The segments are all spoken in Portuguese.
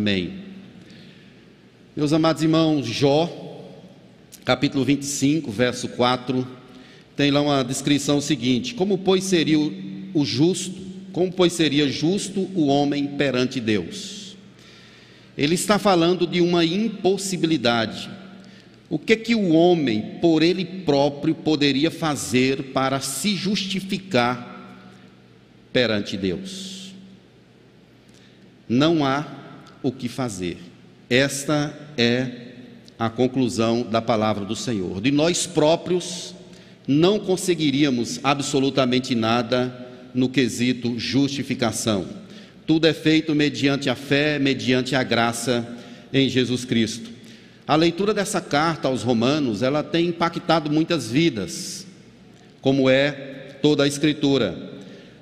Amém. Meus amados irmãos, Jó, capítulo 25, verso 4, tem lá uma descrição seguinte: Como pois seria o justo, como pois seria justo o homem perante Deus? Ele está falando de uma impossibilidade. O que que o homem por ele próprio poderia fazer para se justificar perante Deus? Não há o que fazer. Esta é a conclusão da palavra do Senhor. De nós próprios não conseguiríamos absolutamente nada no quesito justificação. Tudo é feito mediante a fé, mediante a graça em Jesus Cristo. A leitura dessa carta aos Romanos, ela tem impactado muitas vidas, como é toda a escritura.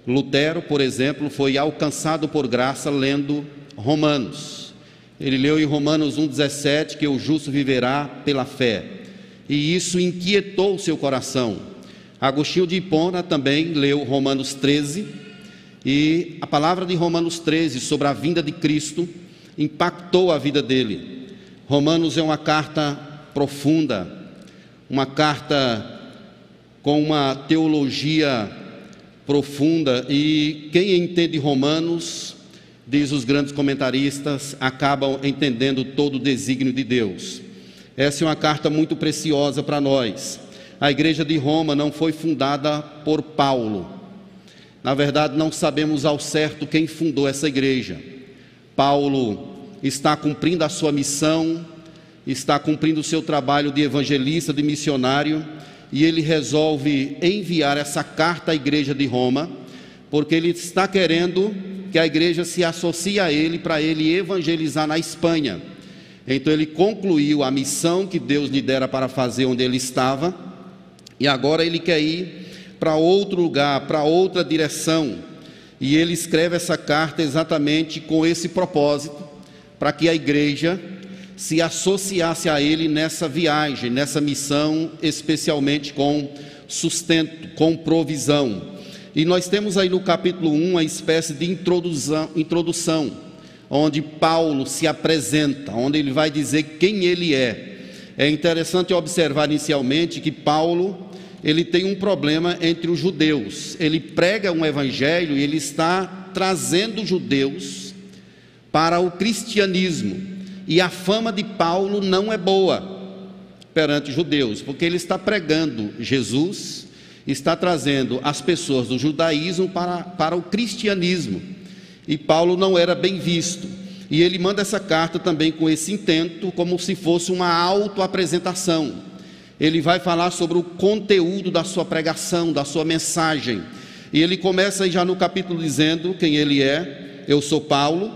Lutero, por exemplo, foi alcançado por graça lendo Romanos. Ele leu em Romanos 1,17 que o justo viverá pela fé, e isso inquietou o seu coração. Agostinho de Hipona também leu Romanos 13, e a palavra de Romanos 13 sobre a vinda de Cristo impactou a vida dele. Romanos é uma carta profunda, uma carta com uma teologia profunda, e quem entende Romanos diz os grandes comentaristas, acabam entendendo todo o desígnio de Deus. Essa é uma carta muito preciosa para nós. A igreja de Roma não foi fundada por Paulo. Na verdade, não sabemos ao certo quem fundou essa igreja. Paulo está cumprindo a sua missão, está cumprindo o seu trabalho de evangelista, de missionário, e ele resolve enviar essa carta à igreja de Roma, porque ele está querendo que a igreja se associe a ele para ele evangelizar na Espanha. Então ele concluiu a missão que Deus lhe dera para fazer onde ele estava, e agora ele quer ir para outro lugar, para outra direção. E ele escreve essa carta exatamente com esse propósito, para que a igreja se associasse a ele nessa viagem, nessa missão, especialmente com sustento, com provisão. E nós temos aí no capítulo 1 uma espécie de introdução, introdução, onde Paulo se apresenta, onde ele vai dizer quem ele é. É interessante observar inicialmente que Paulo, ele tem um problema entre os judeus. Ele prega um evangelho e ele está trazendo judeus para o cristianismo. E a fama de Paulo não é boa perante judeus, porque ele está pregando Jesus, está trazendo as pessoas do judaísmo para, para o cristianismo. E Paulo não era bem visto. E ele manda essa carta também com esse intento, como se fosse uma autoapresentação. Ele vai falar sobre o conteúdo da sua pregação, da sua mensagem. E ele começa já no capítulo dizendo quem ele é. Eu sou Paulo.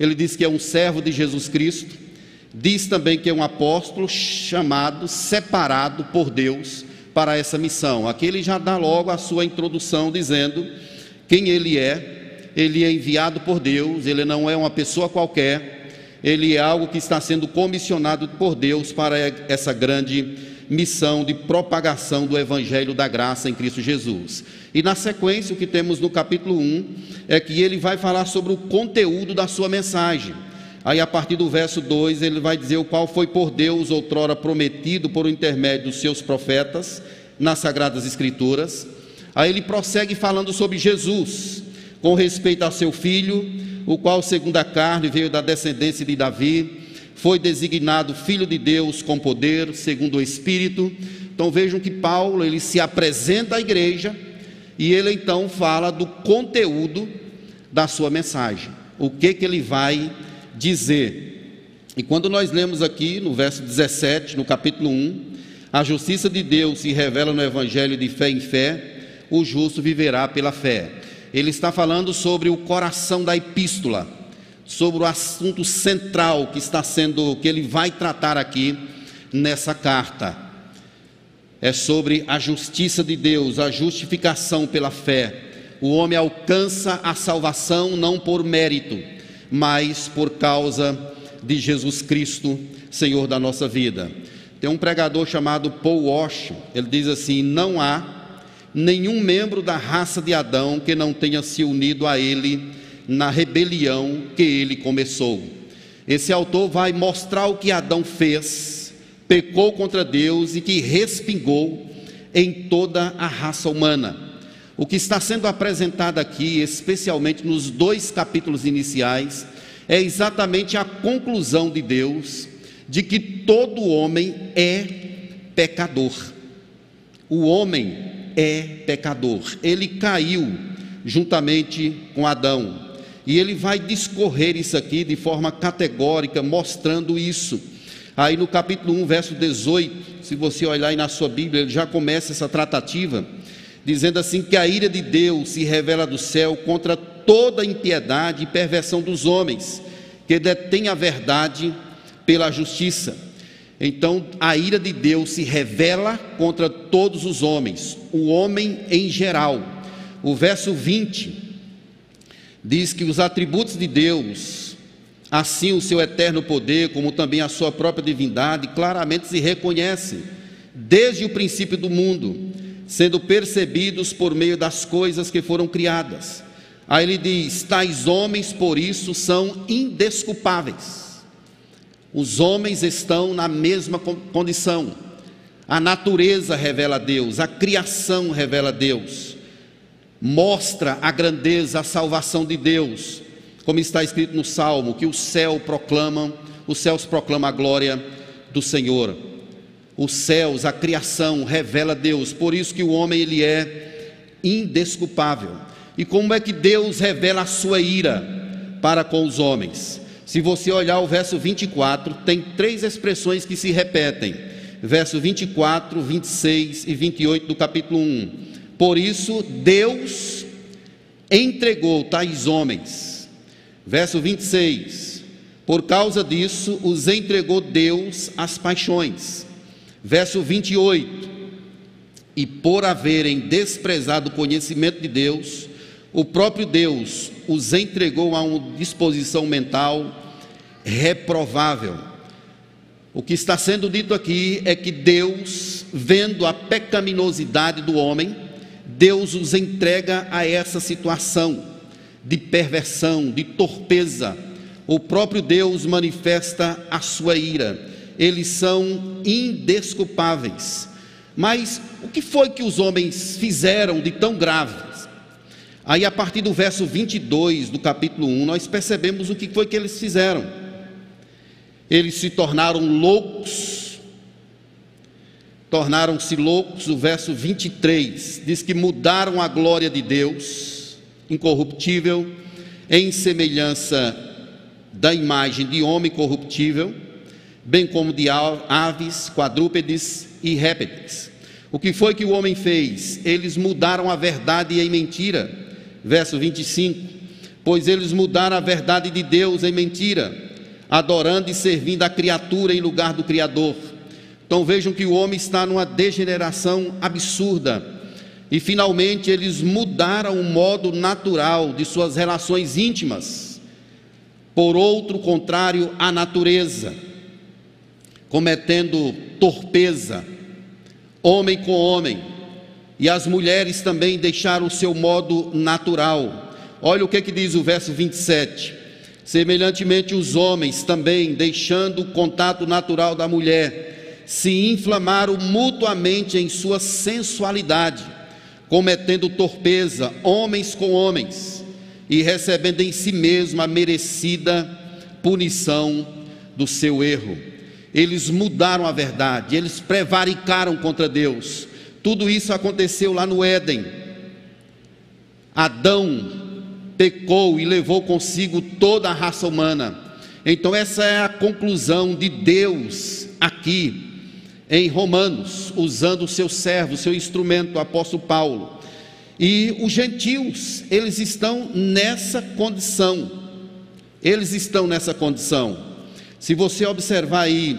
Ele diz que é um servo de Jesus Cristo. Diz também que é um apóstolo chamado, separado por Deus para essa missão. Aqui ele já dá logo a sua introdução dizendo quem ele é. Ele é enviado por Deus, ele não é uma pessoa qualquer, ele é algo que está sendo comissionado por Deus para essa grande missão de propagação do evangelho da graça em Cristo Jesus. E na sequência, o que temos no capítulo 1 é que ele vai falar sobre o conteúdo da sua mensagem. Aí, a partir do verso 2, ele vai dizer o qual foi por Deus outrora prometido por intermédio dos seus profetas nas Sagradas Escrituras. Aí ele prossegue falando sobre Jesus, com respeito ao seu filho, o qual, segundo a carne, veio da descendência de Davi, foi designado filho de Deus com poder, segundo o Espírito. Então vejam que Paulo ele se apresenta à igreja e ele então fala do conteúdo da sua mensagem. O que que ele vai dizer. E quando nós lemos aqui no verso 17, no capítulo 1, a justiça de Deus se revela no evangelho de fé em fé, o justo viverá pela fé. Ele está falando sobre o coração da epístola, sobre o assunto central que está sendo que ele vai tratar aqui nessa carta. É sobre a justiça de Deus, a justificação pela fé. O homem alcança a salvação não por mérito, mas por causa de Jesus Cristo, Senhor da nossa vida. Tem um pregador chamado Paul Walsh, ele diz assim: Não há nenhum membro da raça de Adão que não tenha se unido a ele na rebelião que ele começou. Esse autor vai mostrar o que Adão fez, pecou contra Deus e que respingou em toda a raça humana. O que está sendo apresentado aqui, especialmente nos dois capítulos iniciais, é exatamente a conclusão de Deus de que todo homem é pecador. O homem é pecador. Ele caiu juntamente com Adão. E ele vai discorrer isso aqui de forma categórica, mostrando isso. Aí no capítulo 1, verso 18, se você olhar aí na sua Bíblia, ele já começa essa tratativa, dizendo assim: que a ira de Deus se revela do céu contra toda impiedade e perversão dos homens, que detém a verdade pela justiça. Então, a ira de Deus se revela contra todos os homens, o homem em geral. O verso 20 diz que os atributos de Deus, assim o seu eterno poder, como também a sua própria divindade, claramente se reconhecem desde o princípio do mundo, sendo percebidos por meio das coisas que foram criadas. Aí ele diz: tais homens, por isso, são indesculpáveis os homens estão na mesma condição. A natureza revela Deus, a criação revela Deus, mostra a grandeza, a salvação de Deus, como está escrito no Salmo, que o céu proclamam, os céus proclamam a glória do Senhor. Os céus, a criação revela Deus, por isso que o homem ele é indesculpável. E como é que Deus revela a sua ira para com os homens? Se você olhar o verso 24, tem três expressões que se repetem. Verso 24, 26 e 28 do capítulo 1. Por isso, Deus entregou tais homens. Verso 26. Por causa disso, os entregou Deus às paixões. Verso 28. E por haverem desprezado o conhecimento de Deus, o próprio Deus os entregou a uma disposição mental reprovável. O que está sendo dito aqui é que Deus, vendo a pecaminosidade do homem, Deus os entrega a essa situação de perversão, de torpeza. O próprio Deus manifesta a sua ira. Eles são indesculpáveis. Mas o que foi que os homens fizeram de tão grave? Aí, a partir do verso 22 do capítulo 1, nós percebemos o que foi que eles fizeram. Eles se tornaram loucos, tornaram-se loucos. O verso 23 diz que mudaram a glória de Deus, incorruptível, em semelhança da imagem de homem corruptível, bem como de aves, quadrúpedes e répteis. O que foi que o homem fez? Eles mudaram a verdade em mentira verso 25: Pois eles mudaram a verdade de Deus em mentira, adorando e servindo a criatura em lugar do Criador. Então vejam que o homem está numa degeneração absurda. E finalmente eles mudaram o modo natural de suas relações íntimas por outro contrário à natureza, cometendo torpeza, homem com homem e as mulheres também deixaram o seu modo natural. Olha o que, que diz o verso 27. Semelhantemente, os homens também, deixando o contato natural da mulher, se inflamaram mutuamente em sua sensualidade, cometendo torpeza, homens com homens, e recebendo em si mesmo a merecida punição do seu erro. Eles mudaram a verdade, eles prevaricaram contra Deus, tudo isso aconteceu lá no Éden. Adão pecou e levou consigo toda a raça humana. Então, essa é a conclusão de Deus aqui em Romanos, usando o seu servo, seu instrumento, o apóstolo Paulo. E os gentios, eles estão nessa condição. Eles estão nessa condição. Se você observar aí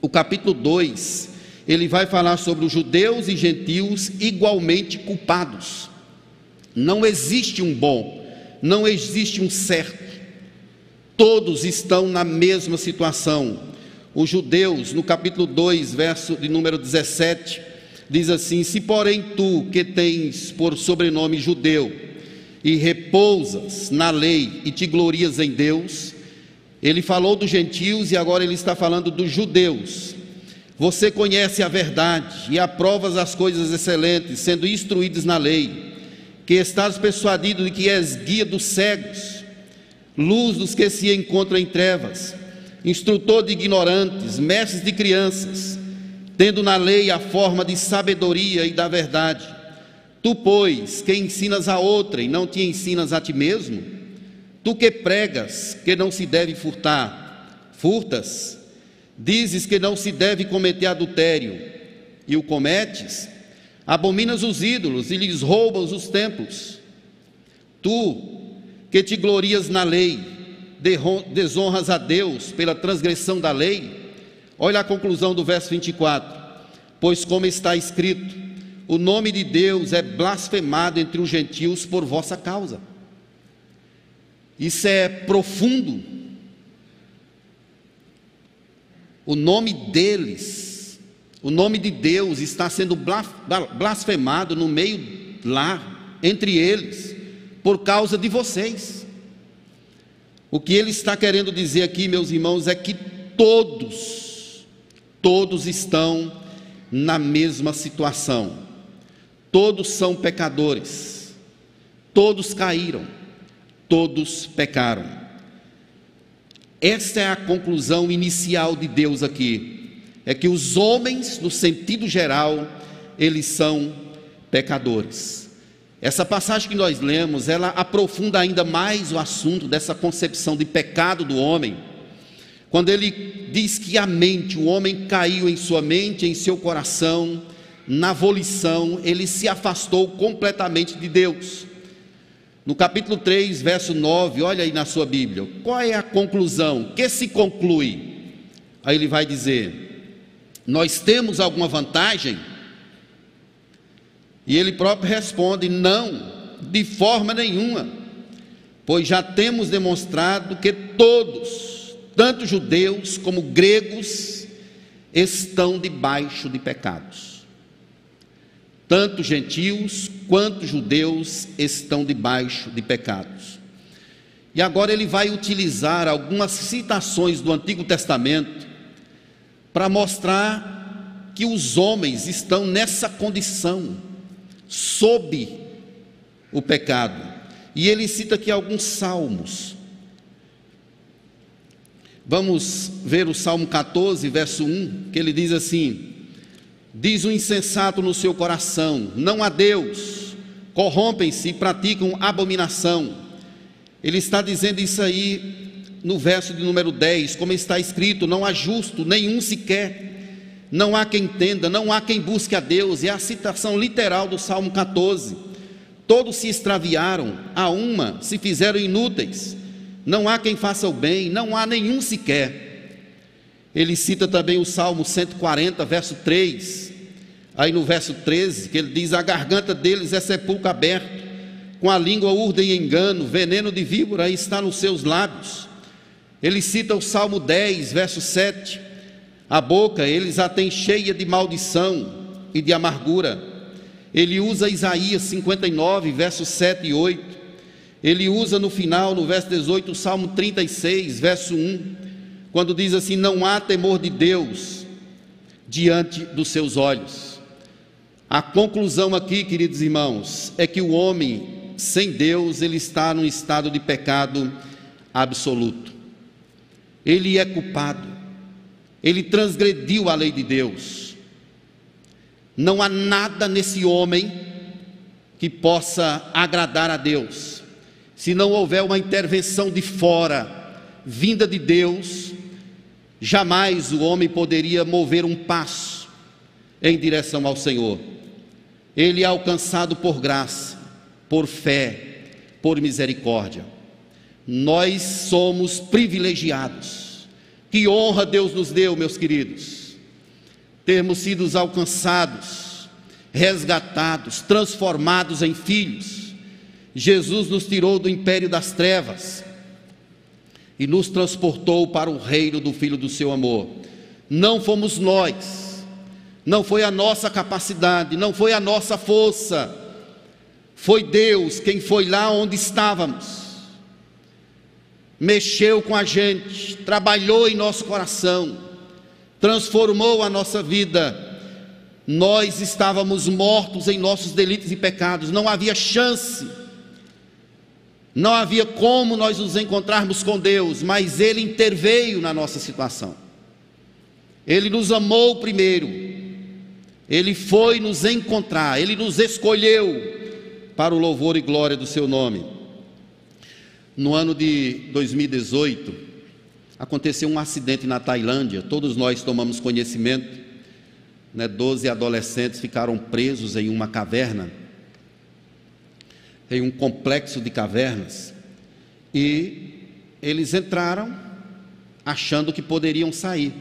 o capítulo 2, ele vai falar sobre os judeus e gentios igualmente culpados. Não existe um bom, não existe um certo. Todos estão na mesma situação. Os judeus, no capítulo 2, verso de número 17, diz assim: Se porém tu, que tens por sobrenome judeu, e repousas na lei e te glorias em Deus, Ele falou dos gentios e agora ele está falando dos judeus. Você conhece a verdade e aprovas as coisas excelentes, sendo instruídos na lei, que estás persuadido de que és guia dos cegos, luz dos que se encontram em trevas, instrutor de ignorantes, mestre de crianças, tendo na lei a forma de sabedoria e da verdade. Tu, pois, que ensinas a outra e não te ensinas a ti mesmo, Tu que pregas que não se deve furtar, furtas, dizes que não se deve cometer adultério, e o cometes, abominas os ídolos e lhes roubas os templos. Tu que te glorias na lei, desonras a Deus pela transgressão da lei. Olha a conclusão do verso 24: Pois, como está escrito, o nome de Deus é blasfemado entre os gentios por vossa causa. Isso é profundo. O nome deles, o nome de Deus está sendo blasfemado no meio lá, entre eles, por causa de vocês. O que ele está querendo dizer aqui, meus irmãos, é que todos, todos estão na mesma situação. Todos são pecadores. Todos caíram todos pecaram. Esta é a conclusão inicial de Deus aqui. É que os homens, no sentido geral, eles são pecadores. Essa passagem que nós lemos, ela aprofunda ainda mais o assunto dessa concepção de pecado do homem. Quando ele diz que a mente, o homem caiu em sua mente, em seu coração, na volição, ele se afastou completamente de Deus. No capítulo 3, verso 9, olha aí na sua Bíblia, qual é a conclusão? Que se conclui? Aí ele vai dizer: Nós temos alguma vantagem? E ele próprio responde: Não, de forma nenhuma, pois já temos demonstrado que todos, tanto judeus como gregos, estão debaixo de pecados. Tanto gentios quanto judeus estão debaixo de pecados. E agora ele vai utilizar algumas citações do Antigo Testamento para mostrar que os homens estão nessa condição, sob o pecado. E ele cita aqui alguns salmos. Vamos ver o Salmo 14, verso 1, que ele diz assim: Diz o insensato no seu coração: Não há Deus, corrompem-se e praticam abominação. Ele está dizendo isso aí no verso de número 10, como está escrito: Não há justo, nenhum sequer, não há quem entenda, não há quem busque a Deus. É a citação literal do Salmo 14. Todos se extraviaram, a uma se fizeram inúteis, não há quem faça o bem, não há nenhum sequer. Ele cita também o Salmo 140, verso 3. Aí no verso 13, que ele diz: A garganta deles é sepulcro aberto, com a língua urdem engano, veneno de víbora está nos seus lábios. Ele cita o Salmo 10, verso 7. A boca eles a têm cheia de maldição e de amargura. Ele usa Isaías 59, versos 7 e 8. Ele usa no final, no verso 18, o Salmo 36, verso 1 quando diz assim: não há temor de Deus diante dos seus olhos. A conclusão aqui, queridos irmãos, é que o homem sem Deus, ele está num estado de pecado absoluto. Ele é culpado. Ele transgrediu a lei de Deus. Não há nada nesse homem que possa agradar a Deus. Se não houver uma intervenção de fora, vinda de Deus, Jamais o homem poderia mover um passo em direção ao Senhor. Ele é alcançado por graça, por fé, por misericórdia. Nós somos privilegiados. Que honra Deus nos deu, meus queridos. Termos sido alcançados, resgatados, transformados em filhos. Jesus nos tirou do império das trevas e nos transportou para o reino do Filho do seu amor. Não fomos nós, não foi a nossa capacidade, não foi a nossa força, foi Deus quem foi lá onde estávamos. mexeu com a gente, trabalhou em nosso coração, transformou a nossa vida. Nós estávamos mortos em nossos delitos e pecados, não havia chance, não havia como nós nos encontrarmos com Deus, mas Ele interveio na nossa situação. Ele nos amou primeiro, Ele foi nos encontrar, Ele nos escolheu para o louvor e glória do Seu nome. No ano de 2018, aconteceu um acidente na Tailândia, todos nós tomamos conhecimento, né, 12 adolescentes ficaram presos em uma caverna, em um complexo de cavernas, e eles entraram achando que poderiam sair.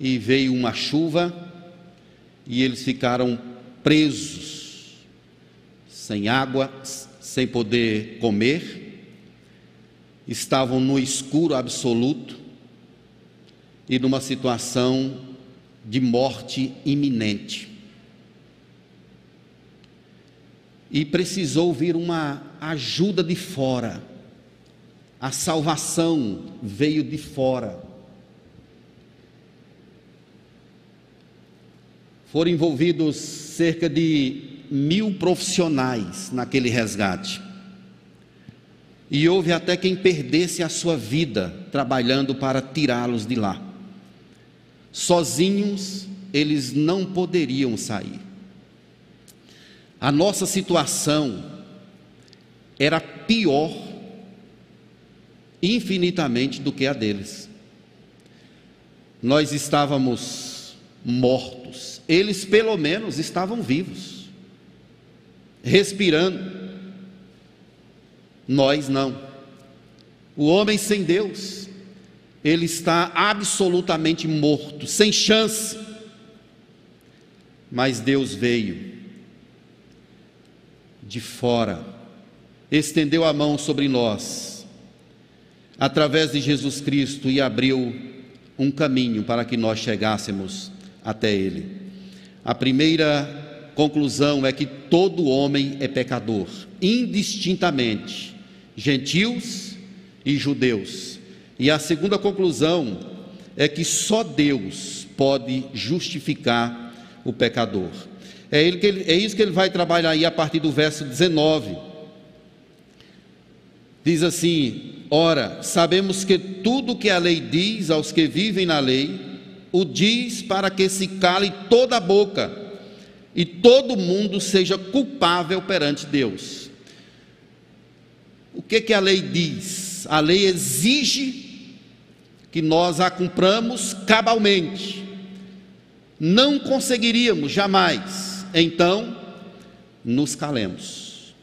E veio uma chuva e eles ficaram presos, sem água, sem poder comer, estavam no escuro absoluto e numa situação de morte iminente. E precisou vir uma ajuda de fora. A salvação veio de fora. Foram envolvidos cerca de mil profissionais naquele resgate. E houve até quem perdesse a sua vida trabalhando para tirá-los de lá. Sozinhos eles não poderiam sair. A nossa situação era pior infinitamente do que a deles. Nós estávamos mortos, eles pelo menos estavam vivos respirando. Nós não. O homem sem Deus, ele está absolutamente morto, sem chance. Mas Deus veio de fora, estendeu a mão sobre nós, através de Jesus Cristo, e abriu um caminho para que nós chegássemos até Ele. A primeira conclusão é que todo homem é pecador, indistintamente, gentios e judeus. E a segunda conclusão é que só Deus pode justificar o pecador. É, ele que ele, é isso que ele vai trabalhar aí a partir do verso 19. Diz assim: Ora, sabemos que tudo que a lei diz aos que vivem na lei, o diz para que se cale toda a boca e todo mundo seja culpável perante Deus. O que, que a lei diz? A lei exige que nós a cumpramos cabalmente. Não conseguiríamos jamais, então nos calemos.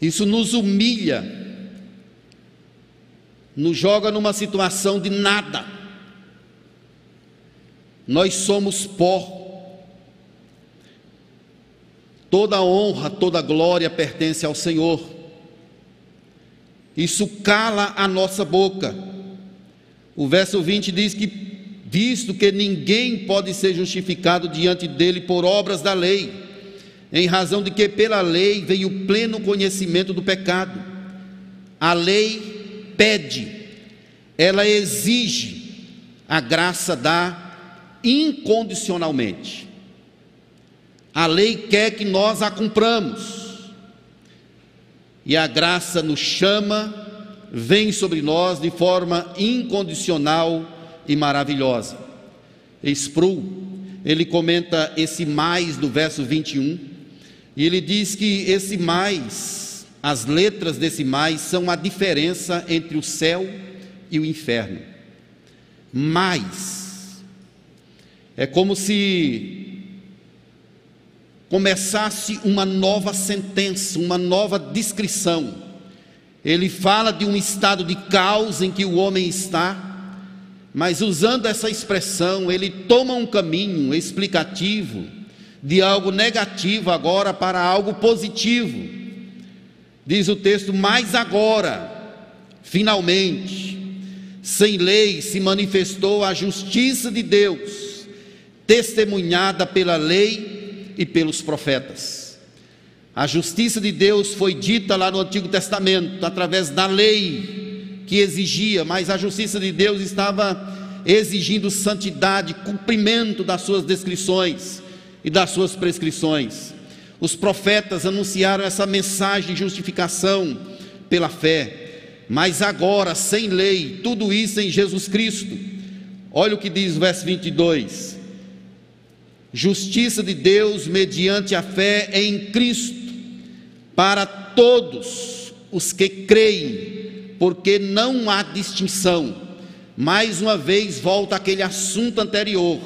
Isso nos humilha, nos joga numa situação de nada nós somos pó. Toda honra, toda glória pertence ao Senhor. Isso cala a nossa boca. O verso 20 diz que, visto que ninguém pode ser justificado diante dele por obras da lei, em razão de que pela lei veio o pleno conhecimento do pecado. A lei pede, ela exige, a graça dá incondicionalmente. A lei quer que nós a cumpramos. E a graça nos chama, vem sobre nós de forma incondicional e maravilhosa. Sproul, ele comenta esse mais do verso 21, e ele diz que esse mais, as letras desse mais são a diferença entre o céu e o inferno. Mais é como se começasse uma nova sentença, uma nova descrição. Ele fala de um estado de caos em que o homem está, mas usando essa expressão, ele toma um caminho explicativo de algo negativo agora para algo positivo. Diz o texto: Mas agora, finalmente, sem lei se manifestou a justiça de Deus testemunhada pela lei e pelos profetas. A justiça de Deus foi dita lá no Antigo Testamento, através da lei que exigia, mas a justiça de Deus estava exigindo santidade, cumprimento das suas descrições e das suas prescrições. Os profetas anunciaram essa mensagem de justificação pela fé, mas agora, sem lei, tudo isso em Jesus Cristo. Olha o que diz o verso 22. Justiça de Deus mediante a fé em Cristo para todos os que creem, porque não há distinção. Mais uma vez volta aquele assunto anterior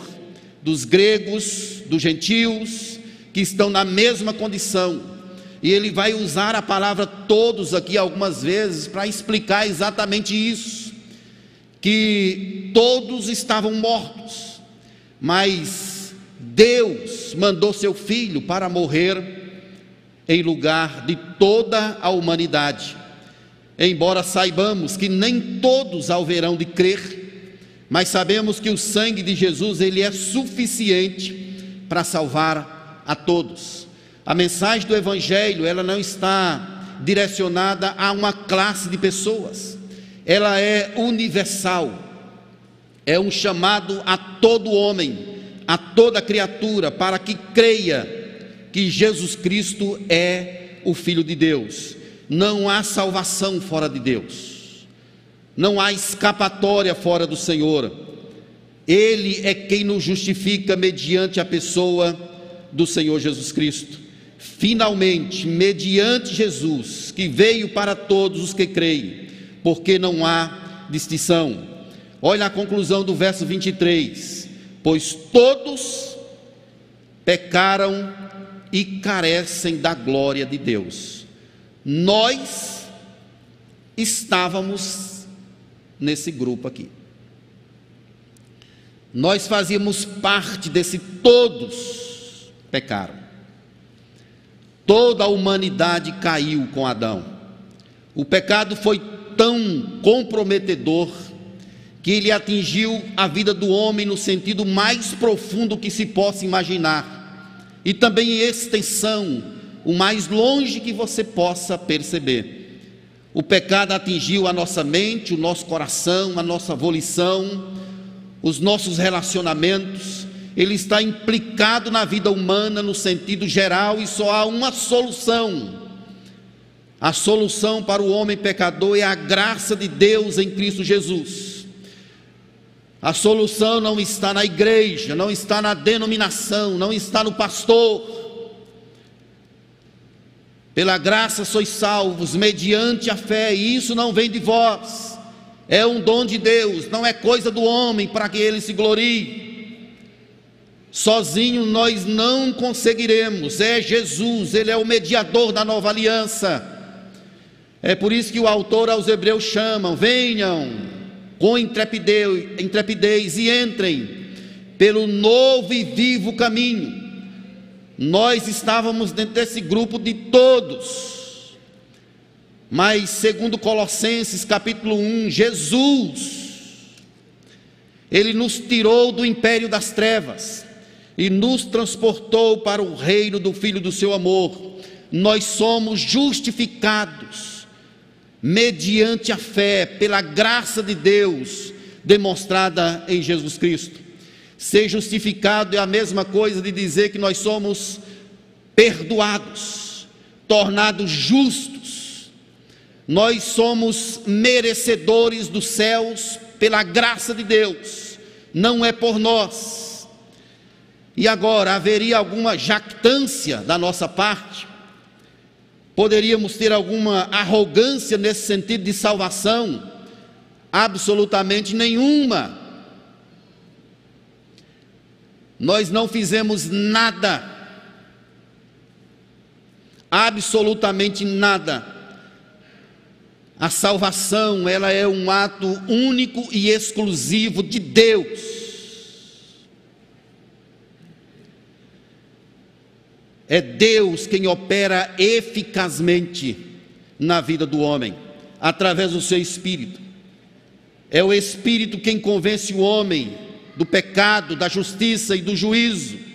dos gregos, dos gentios, que estão na mesma condição. E ele vai usar a palavra todos aqui algumas vezes para explicar exatamente isso, que todos estavam mortos, mas Deus mandou seu filho para morrer em lugar de toda a humanidade. Embora saibamos que nem todos haverão de crer, mas sabemos que o sangue de Jesus ele é suficiente para salvar a todos. A mensagem do evangelho, ela não está direcionada a uma classe de pessoas. Ela é universal. É um chamado a todo homem, a toda criatura para que creia que Jesus Cristo é o Filho de Deus. Não há salvação fora de Deus, não há escapatória fora do Senhor. Ele é quem nos justifica mediante a pessoa do Senhor Jesus Cristo. Finalmente, mediante Jesus, que veio para todos os que creem, porque não há distinção. Olha a conclusão do verso 23: Pois todos pecaram e carecem da glória de Deus. Nós estávamos nesse grupo aqui. Nós fazíamos parte desse todos pecaram. Toda a humanidade caiu com Adão. O pecado foi tão comprometedor que ele atingiu a vida do homem no sentido mais profundo que se possa imaginar e também em extensão, o mais longe que você possa perceber. O pecado atingiu a nossa mente, o nosso coração, a nossa volição, os nossos relacionamentos, ele está implicado na vida humana no sentido geral e só há uma solução. A solução para o homem pecador é a graça de Deus em Cristo Jesus. A solução não está na igreja, não está na denominação, não está no pastor. Pela graça sois salvos, mediante a fé, e isso não vem de vós, é um dom de Deus, não é coisa do homem para que ele se glorie. Sozinho nós não conseguiremos, é Jesus, ele é o mediador da nova aliança. É por isso que o autor aos Hebreus chamam: venham, com intrepidez, intrepidez e entrem pelo novo e vivo caminho. Nós estávamos dentro desse grupo de todos. Mas segundo Colossenses capítulo 1, Jesus ele nos tirou do império das trevas e nos transportou para o reino do filho do seu amor. Nós somos justificados mediante a fé, pela graça de Deus demonstrada em Jesus Cristo. Ser justificado é a mesma coisa de dizer que nós somos perdoados, tornados justos. Nós somos merecedores dos céus pela graça de Deus, não é por nós. E agora, haveria alguma jactância da nossa parte? Poderíamos ter alguma arrogância nesse sentido de salvação? Absolutamente nenhuma. Nós não fizemos nada, absolutamente nada. A salvação, ela é um ato único e exclusivo de Deus. É Deus quem opera eficazmente na vida do homem, através do seu espírito. É o espírito quem convence o homem do pecado, da justiça e do juízo.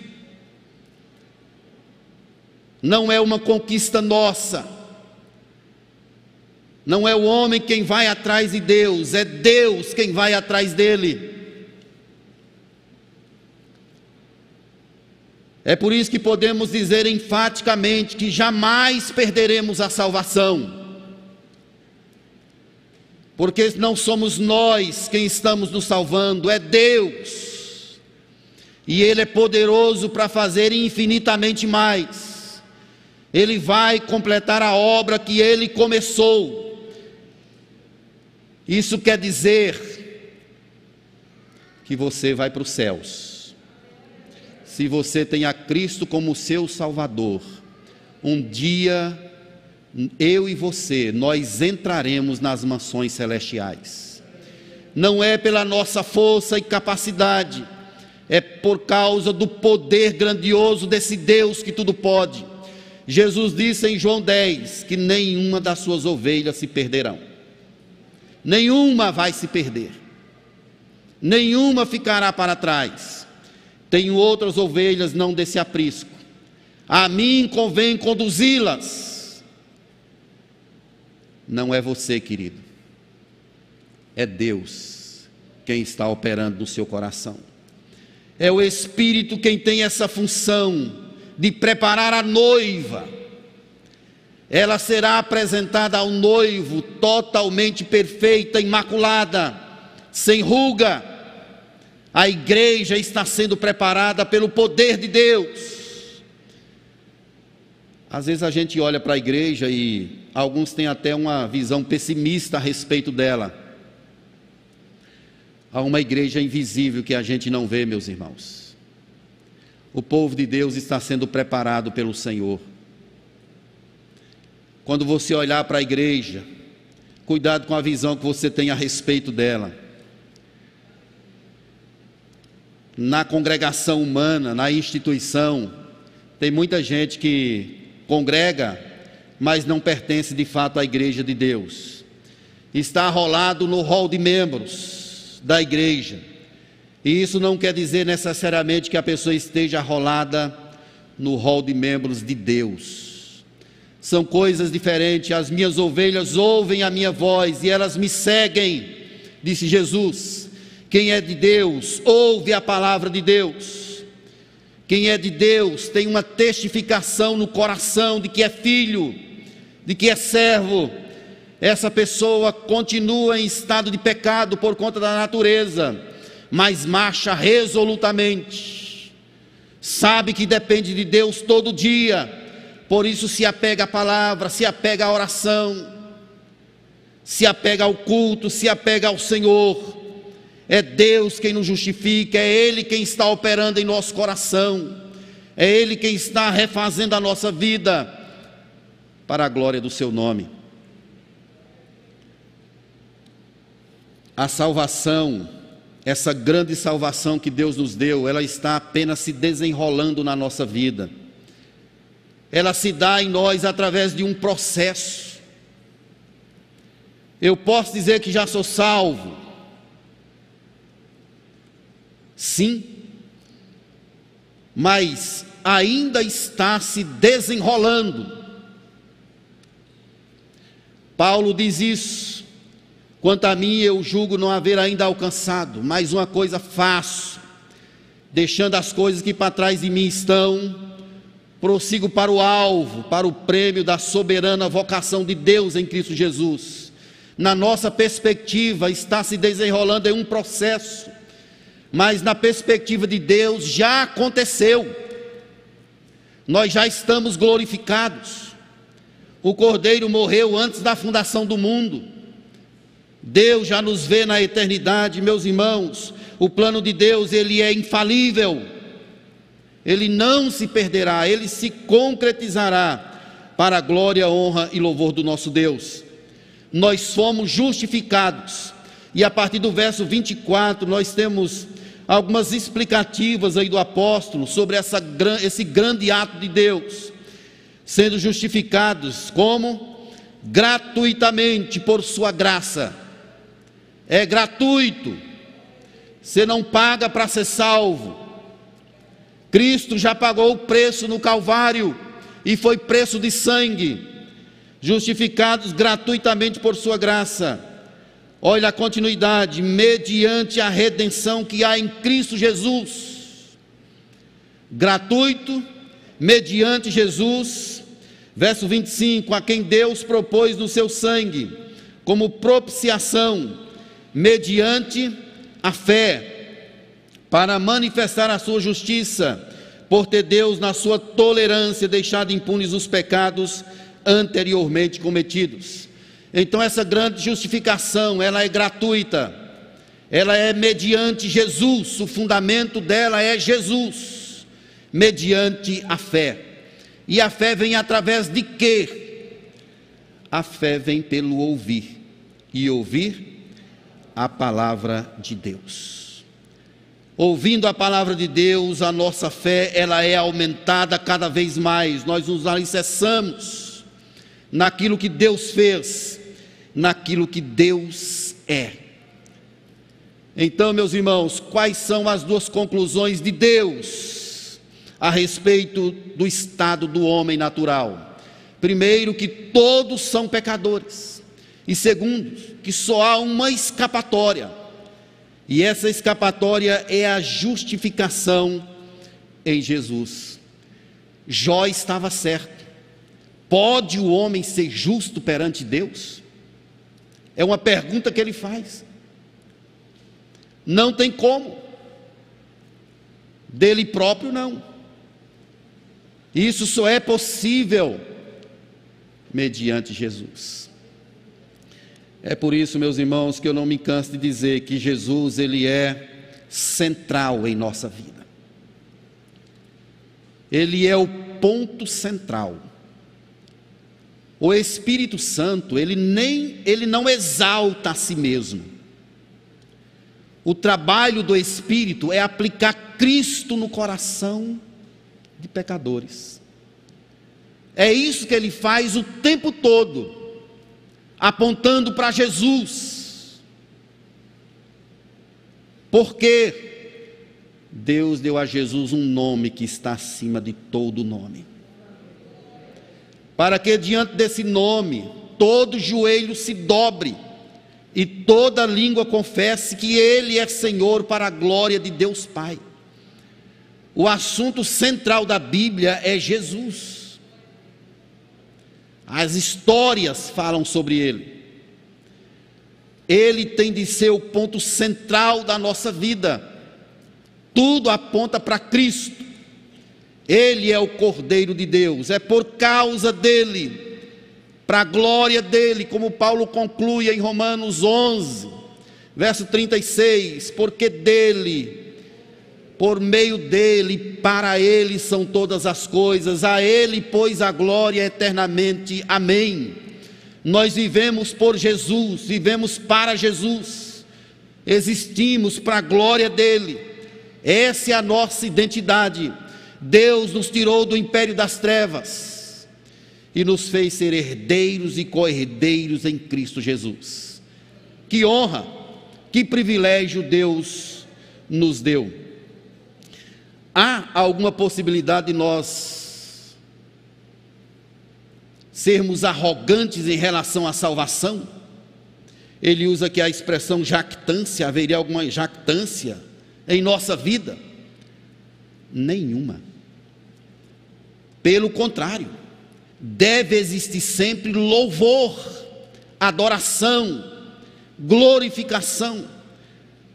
não é uma conquista nossa. Não é o homem quem vai atrás de Deus, é Deus quem vai atrás dele. É por isso que podemos dizer enfaticamente que jamais perderemos a salvação. Porque não somos nós quem estamos nos salvando, é Deus. E Ele é poderoso para fazer infinitamente mais. Ele vai completar a obra que Ele começou. Isso quer dizer que você vai para os céus. Se você tem a Cristo como seu Salvador, um dia eu e você, nós entraremos nas mansões celestiais. Não é pela nossa força e capacidade, é por causa do poder grandioso desse Deus que tudo pode. Jesus disse em João 10 que nenhuma das suas ovelhas se perderão, nenhuma vai se perder, nenhuma ficará para trás. Tenho outras ovelhas, não desse aprisco, a mim convém conduzi-las não é você, querido. É Deus quem está operando no seu coração. É o Espírito quem tem essa função de preparar a noiva. Ela será apresentada ao noivo totalmente perfeita, imaculada, sem ruga. A igreja está sendo preparada pelo poder de Deus. Às vezes a gente olha para a igreja e alguns têm até uma visão pessimista a respeito dela. Há uma igreja invisível que a gente não vê, meus irmãos. O povo de Deus está sendo preparado pelo Senhor. Quando você olhar para a igreja, cuidado com a visão que você tem a respeito dela. Na congregação humana, na instituição, tem muita gente que congrega, mas não pertence de fato à igreja de Deus. Está rolado no rol de membros da igreja. E isso não quer dizer necessariamente que a pessoa esteja rolada no rol de membros de Deus. São coisas diferentes. As minhas ovelhas ouvem a minha voz e elas me seguem, disse Jesus. Quem é de Deus, ouve a palavra de Deus. Quem é de Deus tem uma testificação no coração de que é filho, de que é servo. Essa pessoa continua em estado de pecado por conta da natureza, mas marcha resolutamente. Sabe que depende de Deus todo dia, por isso se apega à palavra, se apega à oração, se apega ao culto, se apega ao Senhor é Deus quem nos justifica, é Ele quem está operando em nosso coração, é Ele quem está refazendo a nossa vida para a glória do Seu nome. A salvação, essa grande salvação que Deus nos deu, ela está apenas se desenrolando na nossa vida. Ela se dá em nós através de um processo. Eu posso dizer que já sou salvo, Sim, mas ainda está se desenrolando. Paulo diz isso. Quanto a mim, eu julgo não haver ainda alcançado, mas uma coisa faço, deixando as coisas que para trás de mim estão, prossigo para o alvo, para o prêmio da soberana vocação de Deus em Cristo Jesus. Na nossa perspectiva, está se desenrolando em um processo mas na perspectiva de Deus já aconteceu. Nós já estamos glorificados. O Cordeiro morreu antes da fundação do mundo. Deus já nos vê na eternidade, meus irmãos. O plano de Deus, ele é infalível. Ele não se perderá, ele se concretizará para a glória, honra e louvor do nosso Deus. Nós fomos justificados. E a partir do verso 24, nós temos algumas explicativas aí do apóstolo sobre essa, esse grande ato de Deus, sendo justificados como gratuitamente por sua graça. É gratuito. Você não paga para ser salvo. Cristo já pagou o preço no Calvário e foi preço de sangue, justificados gratuitamente por Sua graça. Olha a continuidade, mediante a redenção que há em Cristo Jesus. Gratuito, mediante Jesus. Verso 25: A quem Deus propôs no seu sangue, como propiciação, mediante a fé, para manifestar a sua justiça por ter Deus, na sua tolerância, deixado impunes os pecados anteriormente cometidos. Então, essa grande justificação, ela é gratuita, ela é mediante Jesus, o fundamento dela é Jesus, mediante a fé. E a fé vem através de quê? A fé vem pelo ouvir, e ouvir a palavra de Deus. Ouvindo a palavra de Deus, a nossa fé ela é aumentada cada vez mais. Nós nos alicerçamos naquilo que Deus fez, naquilo que Deus é. Então, meus irmãos, quais são as duas conclusões de Deus a respeito do estado do homem natural? Primeiro, que todos são pecadores. E segundo, que só há uma escapatória e essa escapatória é a justificação em Jesus. Jó estava certo. Pode o homem ser justo perante Deus? É uma pergunta que ele faz. Não tem como. Dele próprio, não. Isso só é possível mediante Jesus. É por isso, meus irmãos, que eu não me canso de dizer que Jesus, ele é central em nossa vida. Ele é o ponto central. O Espírito Santo, ele nem ele não exalta a si mesmo. O trabalho do Espírito é aplicar Cristo no coração de pecadores. É isso que ele faz o tempo todo apontando para Jesus. Porque Deus deu a Jesus um nome que está acima de todo nome. Para que diante desse nome todo joelho se dobre e toda língua confesse que Ele é Senhor para a glória de Deus Pai. O assunto central da Bíblia é Jesus. As histórias falam sobre ele. Ele tem de ser o ponto central da nossa vida. Tudo aponta para Cristo. Ele é o Cordeiro de Deus. É por causa dele, para a glória dele, como Paulo conclui em Romanos 11, verso 36, porque dele por meio dele, para ele são todas as coisas, a ele, pois, a glória eternamente. Amém. Nós vivemos por Jesus, vivemos para Jesus, existimos para a glória dele, essa é a nossa identidade. Deus nos tirou do império das trevas e nos fez ser herdeiros e co-herdeiros em Cristo Jesus. Que honra, que privilégio Deus nos deu. Há alguma possibilidade de nós sermos arrogantes em relação à salvação? Ele usa aqui a expressão jactância, haveria alguma jactância em nossa vida? Nenhuma. Pelo contrário, deve existir sempre louvor, adoração, glorificação,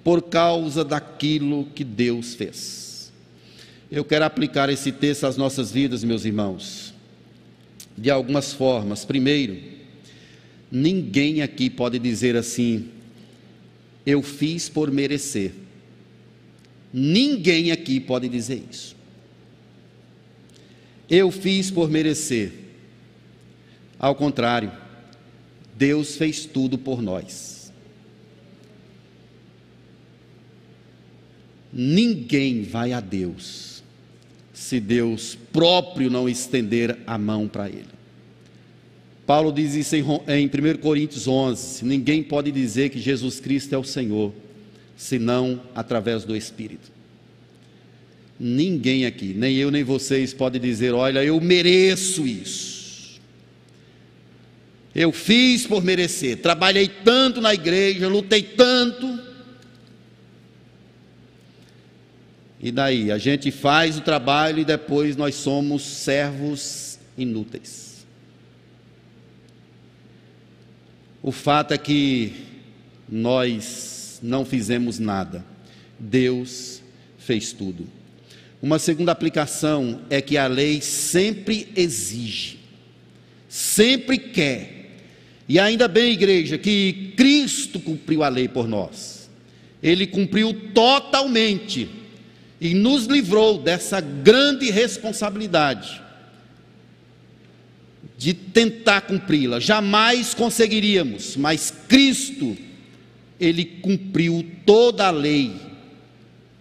por causa daquilo que Deus fez. Eu quero aplicar esse texto às nossas vidas, meus irmãos, de algumas formas. Primeiro, ninguém aqui pode dizer assim, eu fiz por merecer. Ninguém aqui pode dizer isso. Eu fiz por merecer. Ao contrário, Deus fez tudo por nós. Ninguém vai a Deus se Deus próprio não estender a mão para ele. Paulo diz isso em 1 Coríntios 11: ninguém pode dizer que Jesus Cristo é o Senhor, senão através do Espírito. Ninguém aqui, nem eu nem vocês, pode dizer: olha, eu mereço isso. Eu fiz por merecer, trabalhei tanto na igreja, lutei tanto. E daí? A gente faz o trabalho e depois nós somos servos inúteis. O fato é que nós não fizemos nada, Deus fez tudo. Uma segunda aplicação é que a lei sempre exige, sempre quer. E ainda bem, igreja, que Cristo cumpriu a lei por nós. Ele cumpriu totalmente e nos livrou dessa grande responsabilidade de tentar cumpri-la. Jamais conseguiríamos, mas Cristo, ele cumpriu toda a lei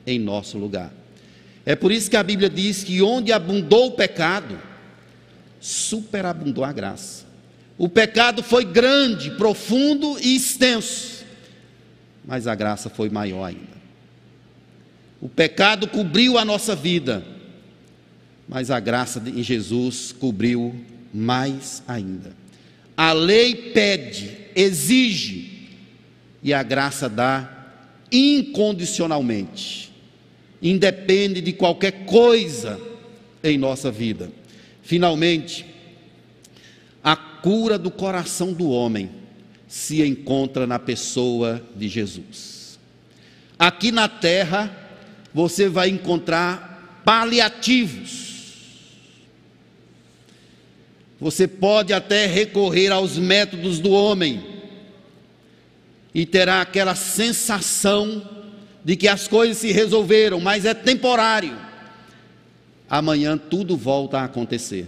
em nosso lugar. É por isso que a Bíblia diz que onde abundou o pecado, superabundou a graça. O pecado foi grande, profundo e extenso, mas a graça foi maior ainda. O pecado cobriu a nossa vida, mas a graça em Jesus cobriu mais ainda. A lei pede, exige, e a graça dá incondicionalmente independe de qualquer coisa em nossa vida. Finalmente, a cura do coração do homem se encontra na pessoa de Jesus. Aqui na terra, você vai encontrar paliativos. Você pode até recorrer aos métodos do homem e terá aquela sensação de que as coisas se resolveram, mas é temporário. Amanhã tudo volta a acontecer.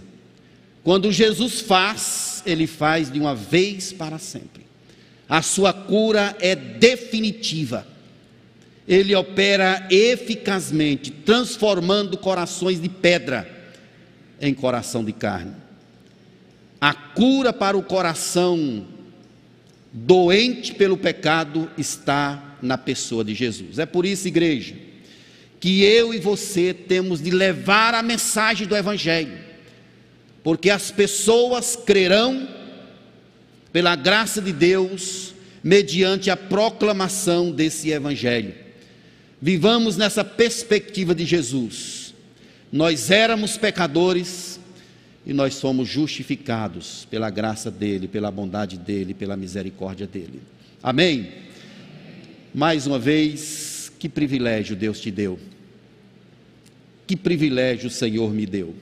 Quando Jesus faz, ele faz de uma vez para sempre. A sua cura é definitiva. Ele opera eficazmente, transformando corações de pedra em coração de carne. A cura para o coração doente pelo pecado está na pessoa de Jesus. É por isso, igreja, que eu e você temos de levar a mensagem do Evangelho, porque as pessoas crerão pela graça de Deus, mediante a proclamação desse Evangelho. Vivamos nessa perspectiva de Jesus. Nós éramos pecadores e nós somos justificados pela graça dele, pela bondade dele, pela misericórdia dele. Amém? Mais uma vez, que privilégio Deus te deu. Que privilégio o Senhor me deu.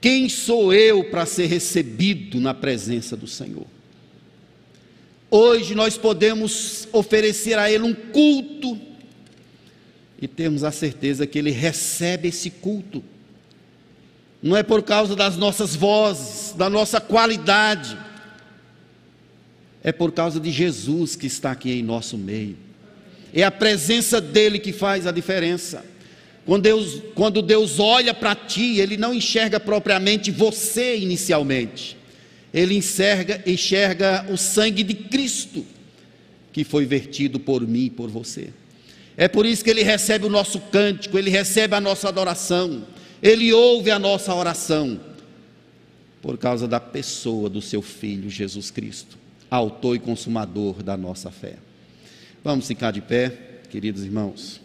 Quem sou eu para ser recebido na presença do Senhor? Hoje nós podemos oferecer a Ele um culto e temos a certeza que Ele recebe esse culto. Não é por causa das nossas vozes, da nossa qualidade, é por causa de Jesus que está aqui em nosso meio. É a presença dele que faz a diferença. Quando Deus, quando Deus olha para ti, Ele não enxerga propriamente você inicialmente, Ele enxerga, enxerga o sangue de Cristo que foi vertido por mim e por você. É por isso que Ele recebe o nosso cântico, Ele recebe a nossa adoração, Ele ouve a nossa oração, por causa da pessoa do Seu Filho Jesus Cristo autor e consumador da nossa fé. Vamos ficar de pé, queridos irmãos.